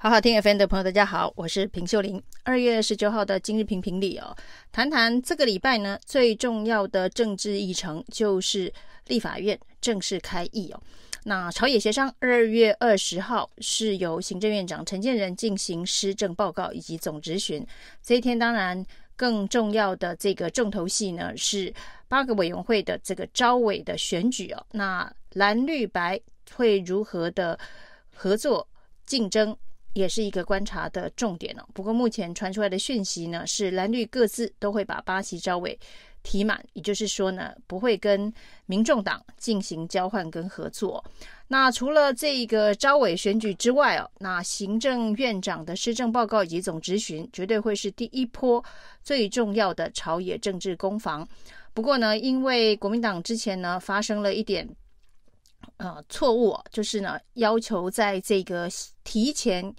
好好听 FM 的朋友，大家好，我是平秀玲。二月十九号的今日评评理哦，谈谈这个礼拜呢最重要的政治议程就是立法院正式开议哦。那朝野协商二月二十号是由行政院长陈建仁进行施政报告以及总质询。这一天当然更重要的这个重头戏呢是八个委员会的这个招委的选举哦。那蓝绿白会如何的合作竞争？也是一个观察的重点哦。不过目前传出来的讯息呢，是蓝绿各自都会把巴西招委提满，也就是说呢，不会跟民众党进行交换跟合作。那除了这个招委选举之外哦，那行政院长的施政报告以及总质询，绝对会是第一波最重要的朝野政治攻防。不过呢，因为国民党之前呢发生了一点。呃，错误就是呢，要求在这个提前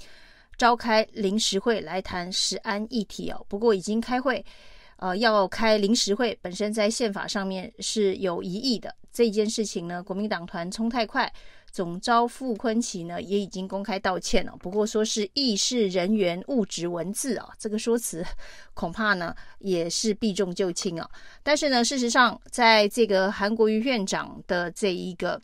召开临时会来谈食安议题哦。不过已经开会，呃，要开临时会，本身在宪法上面是有疑义的。这件事情呢，国民党团冲太快，总召傅昆萁呢也已经公开道歉了。不过说是议事人员误植文字啊，这个说辞恐怕呢也是避重就轻啊。但是呢，事实上，在这个韩国瑜院长的这一个。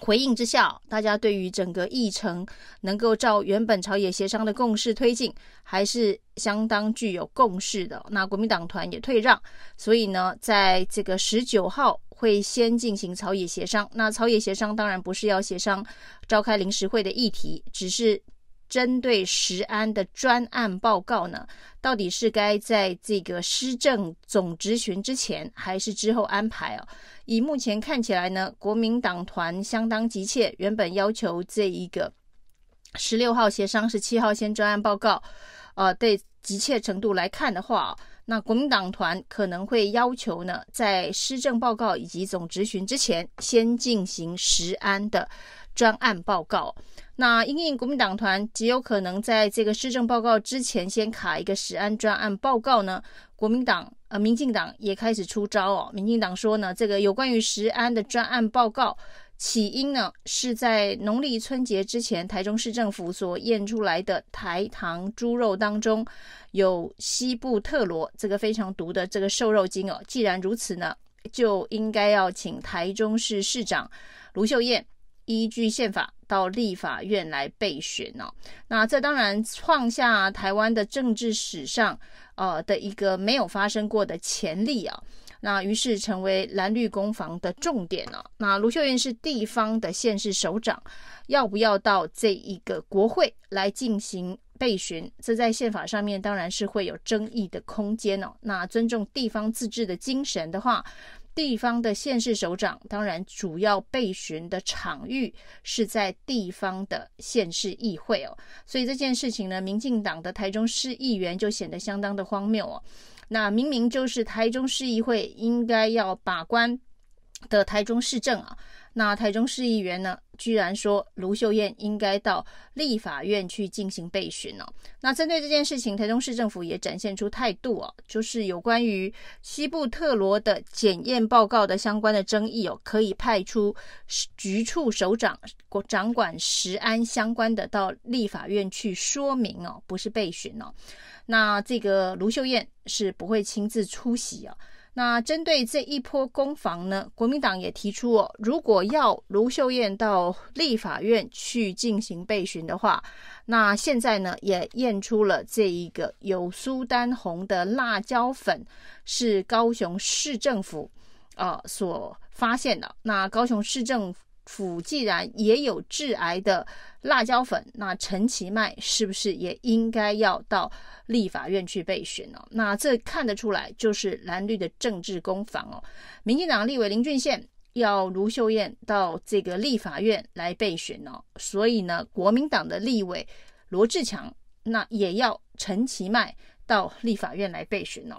回应之下，大家对于整个议程能够照原本朝野协商的共识推进，还是相当具有共识的。那国民党团也退让，所以呢，在这个十九号会先进行朝野协商。那朝野协商当然不是要协商召开临时会的议题，只是。针对食安的专案报告呢，到底是该在这个施政总执询之前，还是之后安排哦？以目前看起来呢，国民党团相当急切，原本要求这一个十六号协商，十七号先专案报告。呃，对急切程度来看的话，那国民党团可能会要求呢，在施政报告以及总执询之前，先进行食安的专案报告。那因应国民党团极有可能在这个施政报告之前先卡一个食安专案报告呢，国民党呃民进党也开始出招哦。民进党说呢，这个有关于食安的专案报告，起因呢是在农历春节之前，台中市政府所验出来的台糖猪肉当中有西布特罗这个非常毒的这个瘦肉精哦。既然如此呢，就应该要请台中市市长卢秀燕依据宪法。到立法院来备选哦，那这当然创下台湾的政治史上呃的一个没有发生过的前例啊，那于是成为蓝绿攻防的重点了。那卢秀燕是地方的县市首长，要不要到这一个国会来进行备询？这在宪法上面当然是会有争议的空间哦。那尊重地方自治的精神的话。地方的县市首长，当然主要备询的场域是在地方的县市议会哦，所以这件事情呢，民进党的台中市议员就显得相当的荒谬哦。那明明就是台中市议会应该要把关的台中市政啊。那台中市议员呢，居然说卢秀燕应该到立法院去进行备询哦。那针对这件事情，台中市政府也展现出态度哦，就是有关于西部特罗的检验报告的相关的争议哦，可以派出局处首长掌管食安相关的到立法院去说明哦，不是备询哦。那这个卢秀燕是不会亲自出席哦。那针对这一波攻防呢，国民党也提出哦，如果要卢秀燕到立法院去进行备询的话，那现在呢也验出了这一个有苏丹红的辣椒粉是高雄市政府呃所发现的。那高雄市政府府既然也有致癌的辣椒粉，那陈其迈是不是也应该要到立法院去备选呢？那这看得出来就是蓝绿的政治攻防哦。民进党立委林俊宪要卢秀燕到这个立法院来备选哦，所以呢，国民党的立委罗志强那也要陈其迈到立法院来备选哦。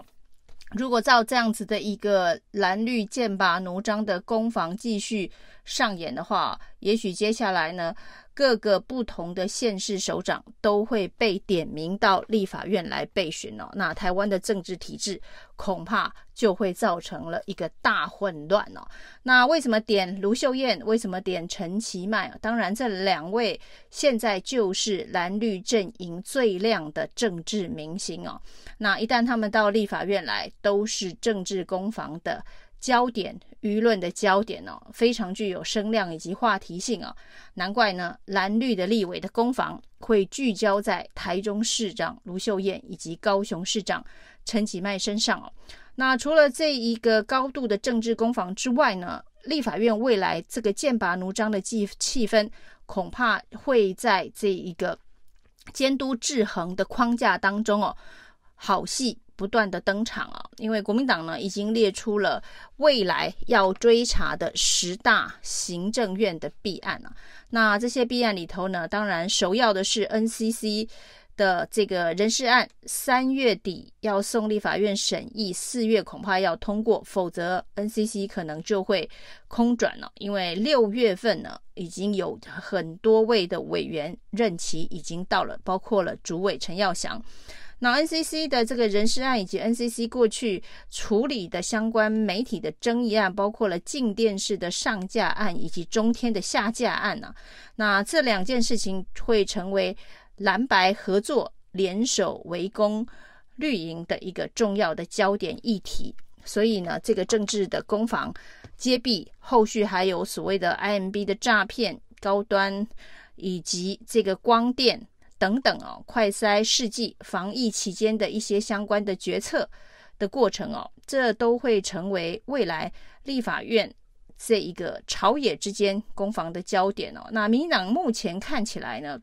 如果照这样子的一个蓝绿剑拔弩张的攻防继续上演的话，也许接下来呢，各个不同的县市首长都会被点名到立法院来备询哦。那台湾的政治体制恐怕就会造成了一个大混乱哦。那为什么点卢秀燕？为什么点陈其迈？当然，这两位现在就是蓝绿阵营最亮的政治明星哦。那一旦他们到立法院来，都是政治攻防的焦点，舆论的焦点哦，非常具有声量以及话题性哦。难怪呢，蓝绿的立委的攻防会聚焦在台中市长卢秀燕以及高雄市长陈其迈身上哦。那除了这一个高度的政治攻防之外呢，立法院未来这个剑拔弩张的气气氛，恐怕会在这一个监督制衡的框架当中哦，好戏。不断的登场啊，因为国民党呢已经列出了未来要追查的十大行政院的弊案啊。那这些弊案里头呢，当然首要的是 NCC 的这个人事案，三月底要送立法院审议，四月恐怕要通过，否则 NCC 可能就会空转了。因为六月份呢，已经有很多位的委员任期已经到了，包括了主委陈耀祥。那 NCC 的这个人事案，以及 NCC 过去处理的相关媒体的争议案，包括了静电视的上架案以及中天的下架案呢、啊？那这两件事情会成为蓝白合作联手围攻绿营的一个重要的焦点议题。所以呢，这个政治的攻防揭弊，后续还有所谓的 IMB 的诈骗、高端以及这个光电。等等哦，快筛试剂防疫期间的一些相关的决策的过程哦，这都会成为未来立法院这一个朝野之间攻防的焦点哦。那民党目前看起来呢，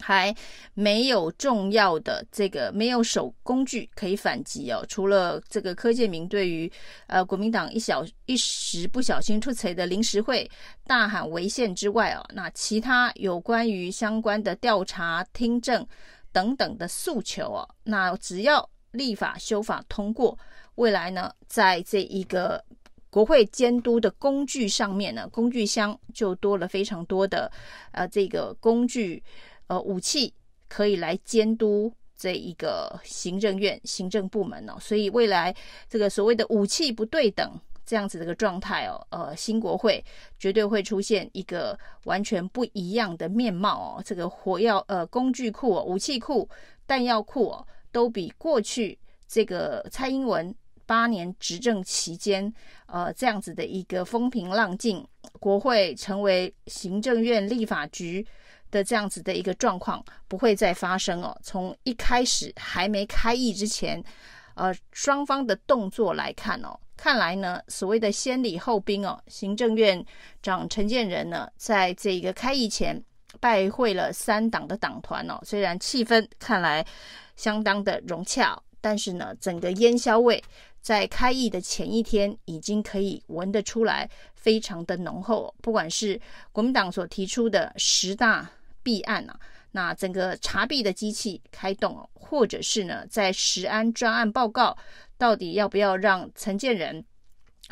还没有重要的这个没有手工具可以反击哦，除了这个柯建铭对于呃国民党一小一时不小心出错的临时会大喊违宪之外哦，那其他有关于相关的调查听证等等的诉求哦，那只要立法修法通过，未来呢，在这一个国会监督的工具上面呢，工具箱就多了非常多的呃这个工具。呃，武器可以来监督这一个行政院行政部门哦，所以未来这个所谓的武器不对等这样子的一个状态哦，呃，新国会绝对会出现一个完全不一样的面貌哦，这个火药呃工具库、哦、武器库、弹药库哦，都比过去这个蔡英文八年执政期间呃这样子的一个风平浪静，国会成为行政院立法局。的这样子的一个状况不会再发生哦。从一开始还没开议之前，呃，双方的动作来看哦，看来呢，所谓的先礼后兵哦，行政院长陈建仁呢，在这一个开议前拜会了三党的党团哦。虽然气氛看来相当的融洽，但是呢，整个烟硝味在开议的前一天已经可以闻得出来，非常的浓厚。不管是国民党所提出的十大。弊案啊，那整个查弊的机器开动，或者是呢，在食安专案报告，到底要不要让陈建仁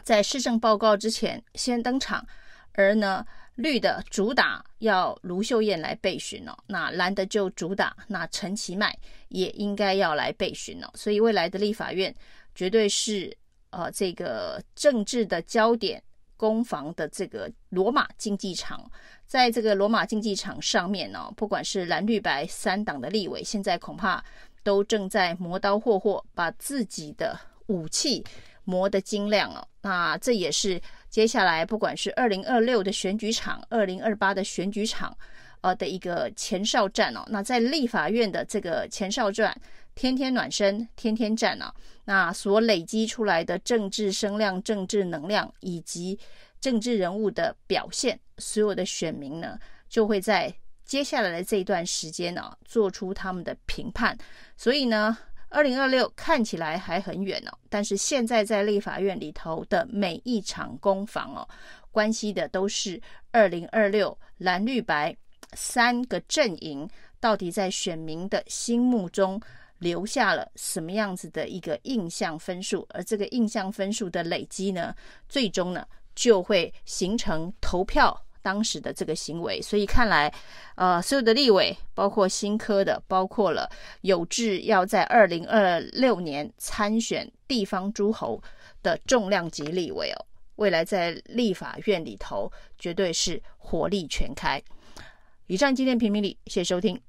在市政报告之前先登场？而呢，绿的主打要卢秀燕来备询哦，那蓝的就主打那陈其迈也应该要来备询哦，所以未来的立法院绝对是呃这个政治的焦点。攻防的这个罗马竞技场，在这个罗马竞技场上面呢，不管是蓝绿白三党的立委，现在恐怕都正在磨刀霍霍，把自己的武器磨得精亮哦。那这也是接下来不管是二零二六的选举场、二零二八的选举场，呃的一个前哨战哦。那在立法院的这个前哨战，天天暖身，天天战啊。那所累积出来的政治声量、政治能量以及政治人物的表现，所有的选民呢，就会在接下来的这一段时间呢、做出他们的评判。所以呢，二零二六看起来还很远哦，但是现在在立法院里头的每一场攻防哦，关系的都是二零二六蓝绿白三个阵营到底在选民的心目中。留下了什么样子的一个印象分数，而这个印象分数的累积呢，最终呢，就会形成投票当时的这个行为。所以看来，呃，所有的立委，包括新科的，包括了有志要在二零二六年参选地方诸侯的重量级立委哦，未来在立法院里头绝对是火力全开。以上今天评评理，谢谢收听。